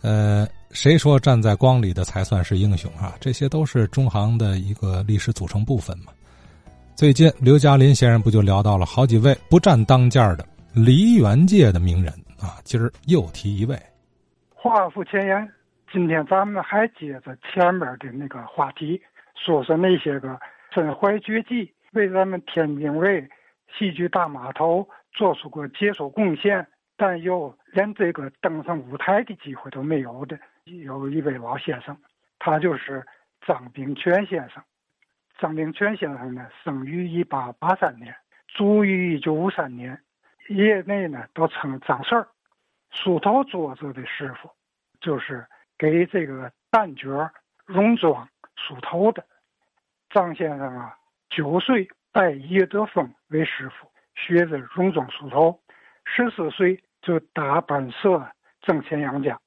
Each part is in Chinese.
呃，谁说站在光里的才算是英雄啊？这些都是中行的一个历史组成部分嘛。最近刘嘉林先生不就聊到了好几位不占当间的梨园界的名人啊？今儿又提一位。话不前言，今天咱们还接着前面的那个话题，说说那些个身怀绝技、为咱们天津卫戏剧大码头做出过杰出贡献。但又连这个登上舞台的机会都没有的，有一位老先生，他就是张炳全先生。张炳全先生呢，生于一八八三年，卒于一九五三年，业内呢都称张四儿，梳头桌子的师傅，就是给这个旦角戎装梳头的。张先生啊，九岁拜叶德峰为师傅，学着戎装梳头，十四岁。就打本社挣钱养家，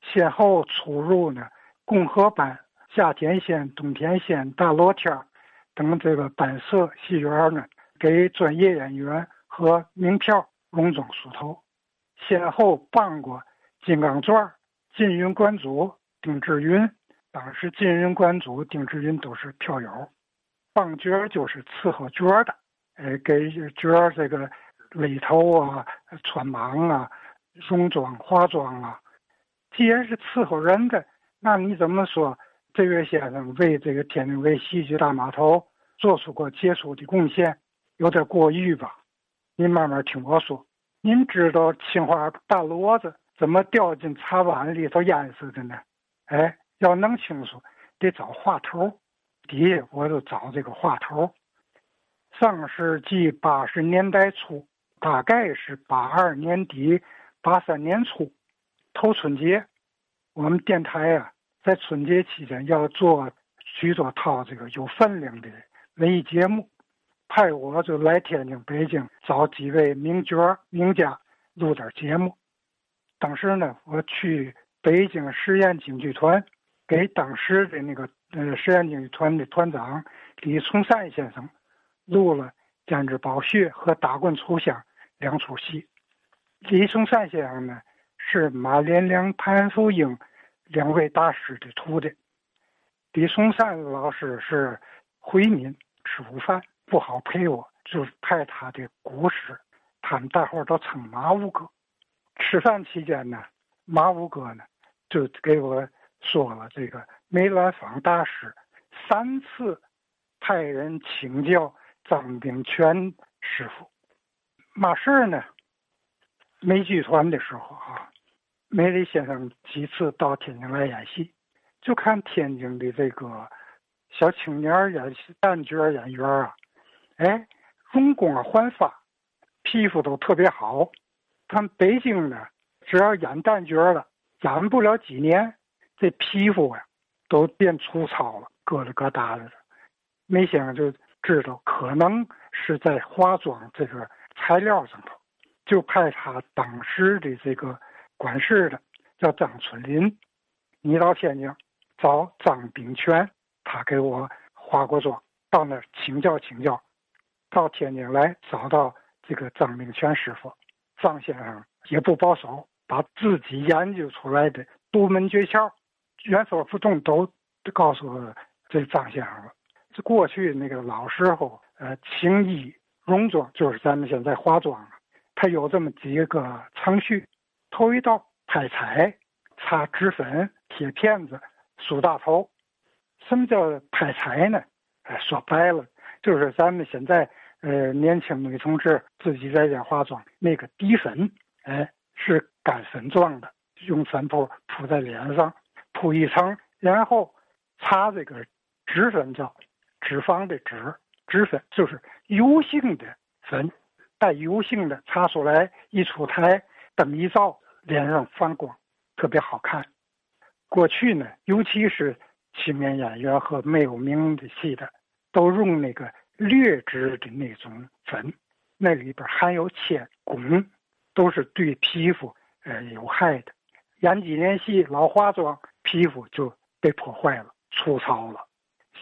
先后出入呢共和班、夏天仙、冬天仙、大罗天等这个班社戏园呢，给专业演员和名票戎装梳头，先后帮过金刚钻、金云观主丁志云，当时金云观主丁志云都是票友，帮角就是伺候角的，哎，给角这个。里头啊，穿忙啊，戎装化妆啊，既然是伺候人的，那你怎么说这位先生为这个天津卫戏剧大码头做出过杰出的贡献，有点过誉吧？您慢慢听我说。您知道青花大骡子怎么掉进茶碗里头淹死的呢？哎，要弄清楚，得找话头。底下我就找这个话头。上世纪八十年代初。大概是八二年底、八三年初，头春节，我们电台啊，在春节期间要做许多套这个有分量的文艺节目，派我就来天津、北京找几位名角名家录点节目。当时呢，我去北京实验京剧团，给当时的那个呃实验京剧团的团长李崇善先生录了《胭脂宝穴》和《打棍出香》。两出戏，李松山先生呢是马连良、潘福英两位大师的徒弟。李松山老师是回民，吃午饭不好陪我，就派他的姑师，他们大伙都称马五哥。吃饭期间呢，马五哥呢就给我说了这个梅兰芳大师三次派人请教张炳全师傅。嘛事呢？梅剧团的时候啊，梅里先生几次到天津来演戏，就看天津的这个小青年演旦角演员啊，哎，容光焕发，皮肤都特别好。看北京呢，只要演旦角了，演不了几年，这皮肤呀都变粗糙了，疙瘩疙瘩的。梅先生就知道，可能是在化妆这个。材料上头，就派他当时的这个管事的叫张春林，你到天津找张炳全，他给我化过妆，到那请教请教。到天津来找到这个张炳全师傅，张先生也不保守，把自己研究出来的独门诀窍、原封不动都告诉这张先生了。这过去那个老时候，呃，青衣。戎装就是咱们现在化妆，它有这么几个程序：头一道拍彩、擦脂粉、贴片子、梳大头。什么叫拍彩呢？哎，说白了就是咱们现在呃年轻女同志自己在家化妆那个底粉，哎，是干粉状的，用粉扑扑在脸上，铺一层，然后擦这个脂粉叫，脂肪的脂。脂粉就是油性的粉，带油性的擦出来一出台，灯一照，脸上放光，特别好看。过去呢，尤其是青年演员和没有名的戏的，都用那个劣质的那种粉，那里边含有铅、汞，都是对皮肤呃有害的。演几年戏老化妆，皮肤就被破坏了，粗糙了。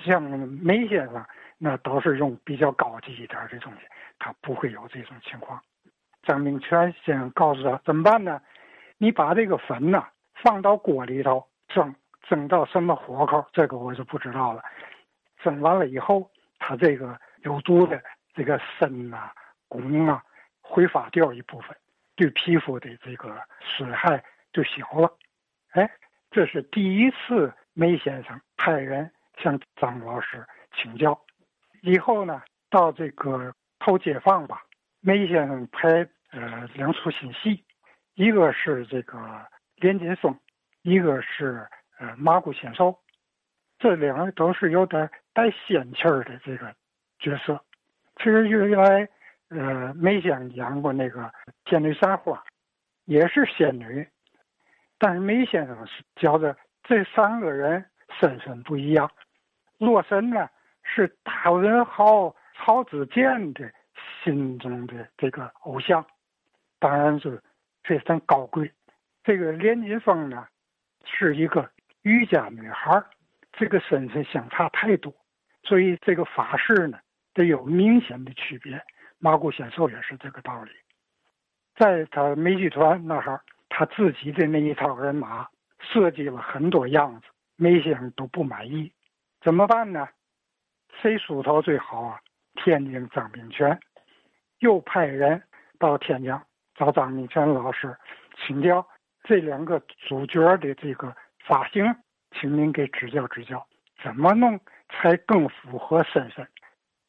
像梅先生。那都是用比较高级一点的东西，它不会有这种情况。张明全先生告诉他怎么办呢？你把这个粉呐放到锅里头蒸，蒸到什么火候，这个我就不知道了。蒸完了以后，它这个有毒的这个砷啊、汞啊挥发掉一部分，对皮肤的这个损害就小了。哎，这是第一次梅先生派人向张老师请教。以后呢，到这个后解放吧，梅先生拍呃两出新戏，一个是这个《连金松》，一个是呃《麻姑仙寿》，这两个都是有点带仙气儿的这个角色。其实原来呃梅先生演过那个《天女散花》，也是仙女，但是梅先生是觉得这三个人身份不一样，洛神呢。是大文豪曹子建的心中的这个偶像，当然是非常高贵。这个连金凤呢，是一个渔家女孩，这个身份相差太多，所以这个发式呢得有明显的区别。麻姑仙寿也是这个道理。在他梅剧团那哈，他自己的那一套人马设计了很多样子，梅先生都不满意，怎么办呢？谁梳头最好啊？天津张炳全又派人到天津找张炳全老师请教这两个主角的这个发型，请您给指教指教，怎么弄才更符合身份？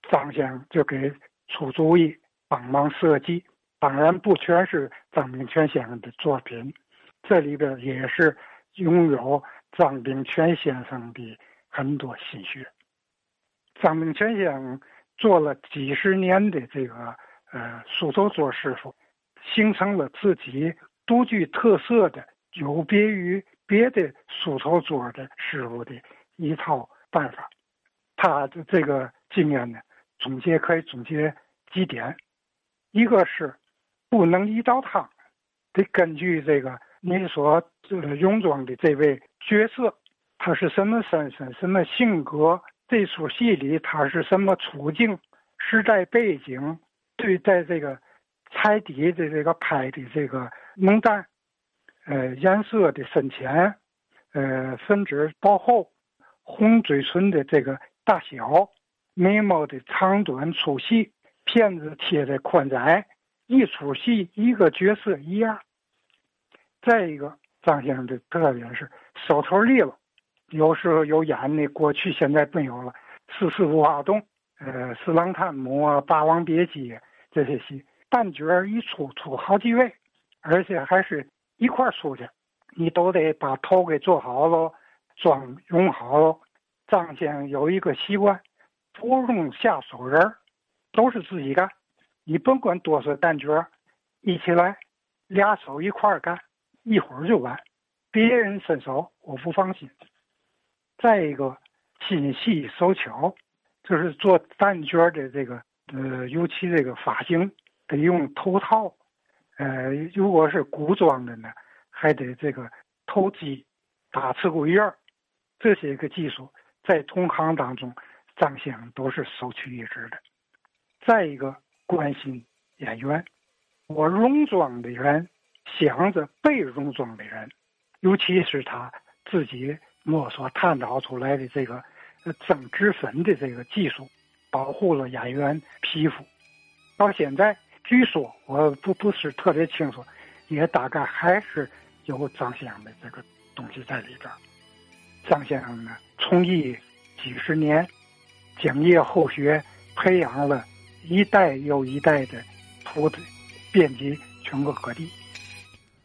张先生就给出主意，帮忙设计。当然不全是张炳全先生的作品，这里边也是拥有张炳全先生的很多心血。张明全先生做了几十年的这个呃梳头做师傅，形成了自己独具特色的、有别于别的梳头做的师傅的一套办法。他的这个经验呢，总结可以总结几点：一个是不能一道汤，得根据这个你所泳装的这位角色，他是什么身份、什么性格。这出戏里他是什么处境、时代背景？对，在这个彩底的这个拍的这个浓淡，呃，颜色的深浅，呃，粉质薄厚，红嘴唇的这个大小，眉毛的长短粗细，片子贴的宽窄，一出戏一个角色一样。再一个，张先生的特点是手头利落。有时候有演的，过去现在没有了。四四五花洞，呃，四郎探母啊，霸王别姬这些戏，旦角一出出好几位，而且还是一块出去，你都得把头给做好了，妆用好了。张先生有一个习惯，不用下手人都是自己干。你甭管多少旦角，一起来，俩手一块干，一会儿就完。别人伸手，我不放心。再一个，心细手巧，就是做蛋卷的这个，呃，尤其这个发型得用头套，呃，如果是古装的呢，还得这个头髻、打刺骨印儿，这些个技术在同行当中，张先生都是首屈一指的。再一个，关心演员，我戎装的人想着被戎装的人，尤其是他自己。摸索探讨出来的这个增脂粉的这个技术，保护了演员皮肤。到现在，据说我不不是特别清楚，也大概还是有张先生的这个东西在里边。张先生呢，从艺几十年，讲业后学，培养了一代又一代的徒弟，遍及全国各地。